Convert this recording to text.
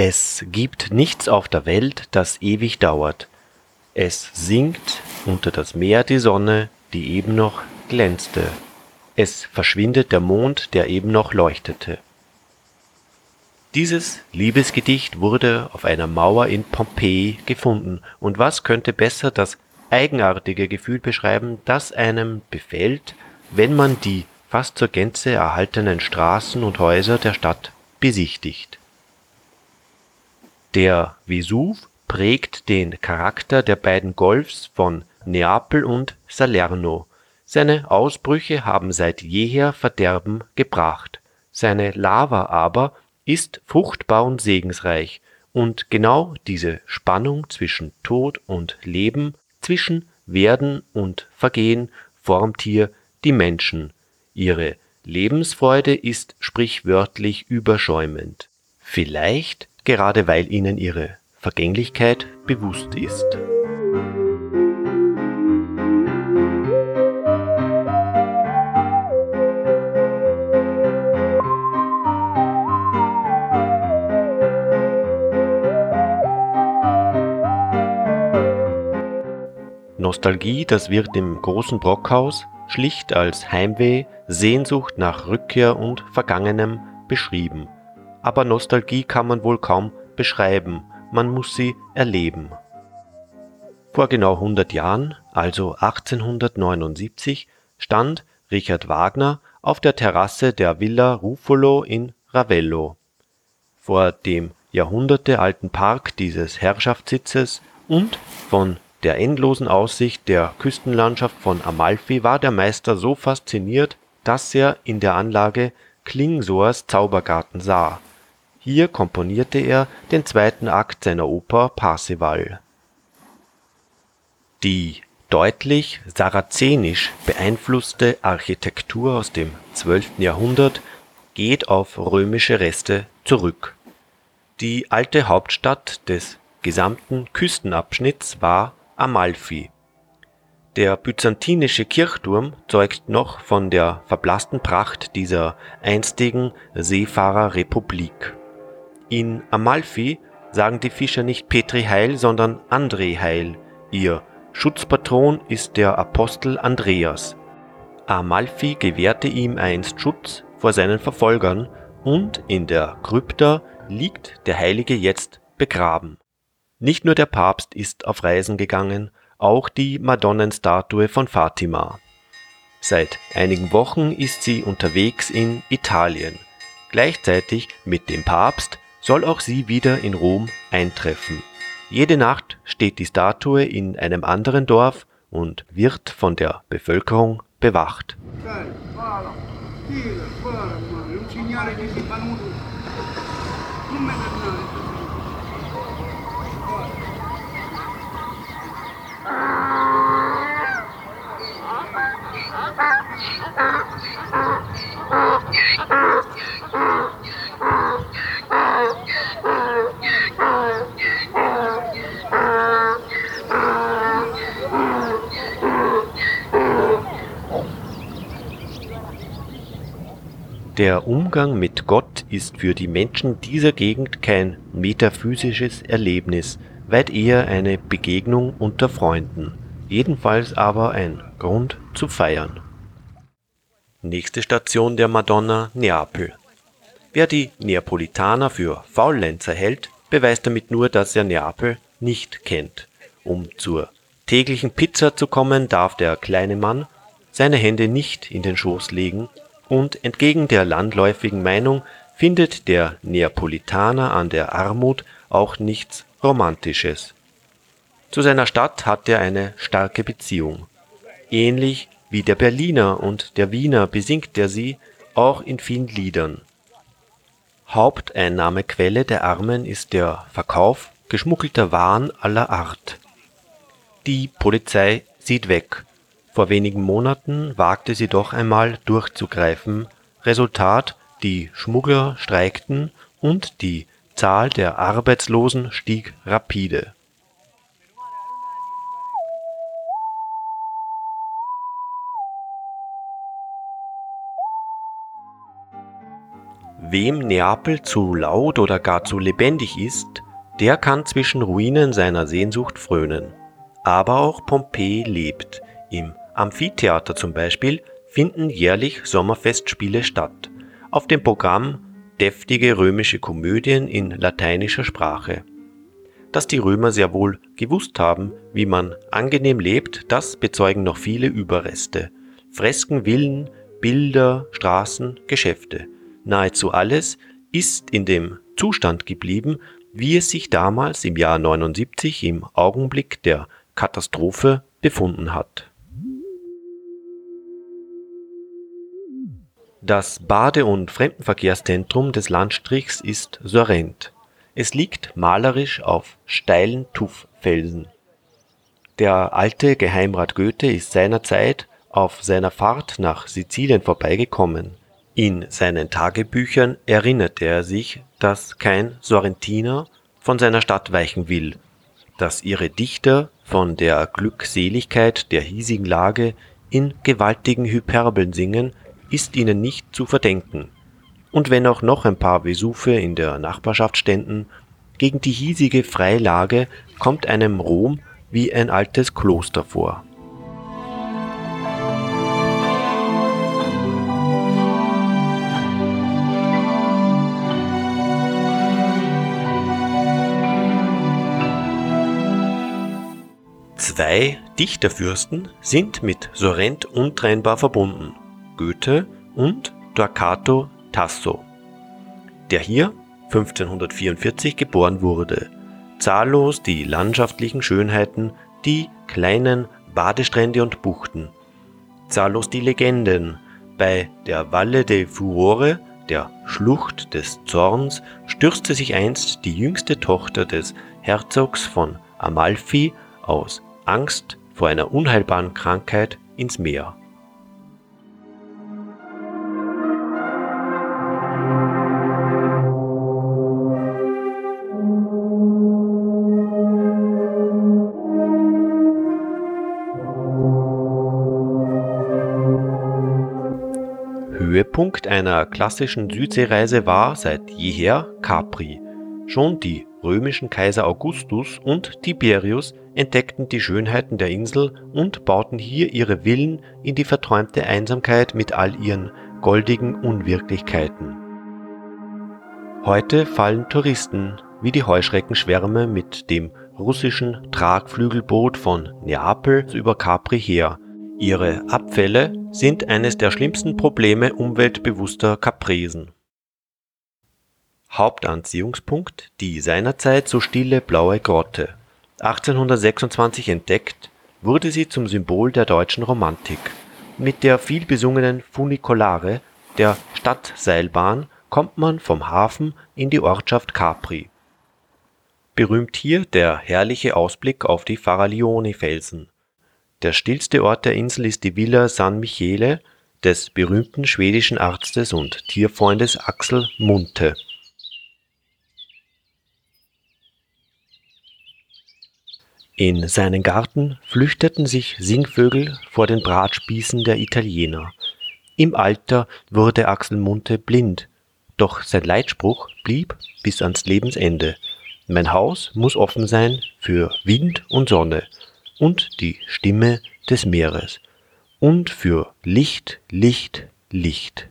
Es gibt nichts auf der Welt, das ewig dauert. Es sinkt unter das Meer die Sonne, die eben noch glänzte. Es verschwindet der Mond, der eben noch leuchtete. Dieses Liebesgedicht wurde auf einer Mauer in Pompeji gefunden, und was könnte besser das eigenartige Gefühl beschreiben, das einem befällt, wenn man die fast zur Gänze erhaltenen Straßen und Häuser der Stadt besichtigt. Der Vesuv prägt den Charakter der beiden Golfs von Neapel und Salerno. Seine Ausbrüche haben seit jeher Verderben gebracht, seine Lava aber ist fruchtbar und segensreich, und genau diese Spannung zwischen Tod und Leben, zwischen Werden und Vergehen formt hier die Menschen. Ihre Lebensfreude ist sprichwörtlich überschäumend. Vielleicht gerade weil ihnen ihre Vergänglichkeit bewusst ist. Nostalgie, das wird im großen Brockhaus schlicht als Heimweh, Sehnsucht nach Rückkehr und Vergangenem beschrieben aber Nostalgie kann man wohl kaum beschreiben, man muss sie erleben. Vor genau 100 Jahren, also 1879, stand Richard Wagner auf der Terrasse der Villa Ruffolo in Ravello. Vor dem jahrhundertealten Park dieses Herrschaftssitzes und von der endlosen Aussicht der Küstenlandschaft von Amalfi war der Meister so fasziniert, dass er in der Anlage Klingsors Zaubergarten sah hier komponierte er den zweiten Akt seiner Oper Parsival. Die deutlich sarazenisch beeinflusste Architektur aus dem 12. Jahrhundert geht auf römische Reste zurück. Die alte Hauptstadt des gesamten Küstenabschnitts war Amalfi. Der byzantinische Kirchturm zeugt noch von der verblassten Pracht dieser einstigen Seefahrerrepublik in Amalfi sagen die Fischer nicht Petri Heil, sondern André Heil, ihr Schutzpatron ist der Apostel Andreas. Amalfi gewährte ihm einst Schutz vor seinen Verfolgern und in der Krypta liegt der Heilige jetzt begraben. Nicht nur der Papst ist auf Reisen gegangen, auch die Madonnenstatue von Fatima. Seit einigen Wochen ist sie unterwegs in Italien. Gleichzeitig mit dem Papst soll auch sie wieder in Rom eintreffen. Jede Nacht steht die Statue in einem anderen Dorf und wird von der Bevölkerung bewacht. Der Umgang mit Gott ist für die Menschen dieser Gegend kein metaphysisches Erlebnis, weit eher eine Begegnung unter Freunden, jedenfalls aber ein Grund zu feiern. Nächste Station der Madonna Neapel. Wer die Neapolitaner für Faulenzer hält, beweist damit nur, dass er Neapel nicht kennt. Um zur täglichen Pizza zu kommen, darf der kleine Mann seine Hände nicht in den Schoß legen und entgegen der landläufigen Meinung findet der Neapolitaner an der Armut auch nichts Romantisches. Zu seiner Stadt hat er eine starke Beziehung. Ähnlich wie der Berliner und der Wiener besingt er sie auch in vielen Liedern. Haupteinnahmequelle der Armen ist der Verkauf geschmuggelter Waren aller Art. Die Polizei sieht weg. Vor wenigen Monaten wagte sie doch einmal durchzugreifen. Resultat, die Schmuggler streikten und die Zahl der Arbeitslosen stieg rapide. Wem Neapel zu laut oder gar zu lebendig ist, der kann zwischen Ruinen seiner Sehnsucht frönen. Aber auch Pompeji lebt. Im Amphitheater zum Beispiel finden jährlich Sommerfestspiele statt. Auf dem Programm deftige römische Komödien in lateinischer Sprache. Dass die Römer sehr wohl gewusst haben, wie man angenehm lebt, das bezeugen noch viele Überreste. Fresken, Villen, Bilder, Straßen, Geschäfte. Nahezu alles ist in dem Zustand geblieben, wie es sich damals im Jahr 79 im Augenblick der Katastrophe befunden hat. Das Bade- und Fremdenverkehrszentrum des Landstrichs ist Sorrent. Es liegt malerisch auf steilen Tufffelsen. Der alte Geheimrat Goethe ist seinerzeit auf seiner Fahrt nach Sizilien vorbeigekommen. In seinen Tagebüchern erinnerte er sich, dass kein Sorrentiner von seiner Stadt weichen will, dass ihre Dichter von der Glückseligkeit der hiesigen Lage in gewaltigen Hyperbeln singen, ist ihnen nicht zu verdenken. Und wenn auch noch ein paar Vesuve in der Nachbarschaft ständen, gegen die hiesige Freilage kommt einem Rom wie ein altes Kloster vor. Zwei Dichterfürsten sind mit Sorrent untrennbar verbunden, Goethe und Torquato Tasso, der hier 1544 geboren wurde. Zahllos die landschaftlichen Schönheiten, die kleinen Badestrände und Buchten. Zahllos die Legenden. Bei der Valle de Furore, der Schlucht des Zorns, stürzte sich einst die jüngste Tochter des Herzogs von Amalfi aus Angst vor einer unheilbaren Krankheit ins Meer. Höhepunkt einer klassischen Südseereise war seit jeher Capri. Schon die römischen Kaiser Augustus und Tiberius entdeckten die Schönheiten der Insel und bauten hier ihre Villen in die verträumte Einsamkeit mit all ihren goldigen Unwirklichkeiten. Heute fallen Touristen wie die Heuschreckenschwärme mit dem russischen Tragflügelboot von Neapel über Capri her. Ihre Abfälle sind eines der schlimmsten Probleme umweltbewusster Capresen Hauptanziehungspunkt die seinerzeit so stille Blaue Grotte. 1826 entdeckt, wurde sie zum Symbol der deutschen Romantik. Mit der vielbesungenen Funikulare, der Stadtseilbahn, kommt man vom Hafen in die Ortschaft Capri. Berühmt hier der herrliche Ausblick auf die Faraglioni-Felsen. Der stillste Ort der Insel ist die Villa San Michele des berühmten schwedischen Arztes und Tierfreundes Axel Munthe In seinen Garten flüchteten sich Singvögel vor den Bratspießen der Italiener. Im Alter wurde Axel Munthe blind, doch sein Leitspruch blieb bis ans Lebensende. Mein Haus muss offen sein für Wind und Sonne und die Stimme des Meeres und für Licht, Licht, Licht.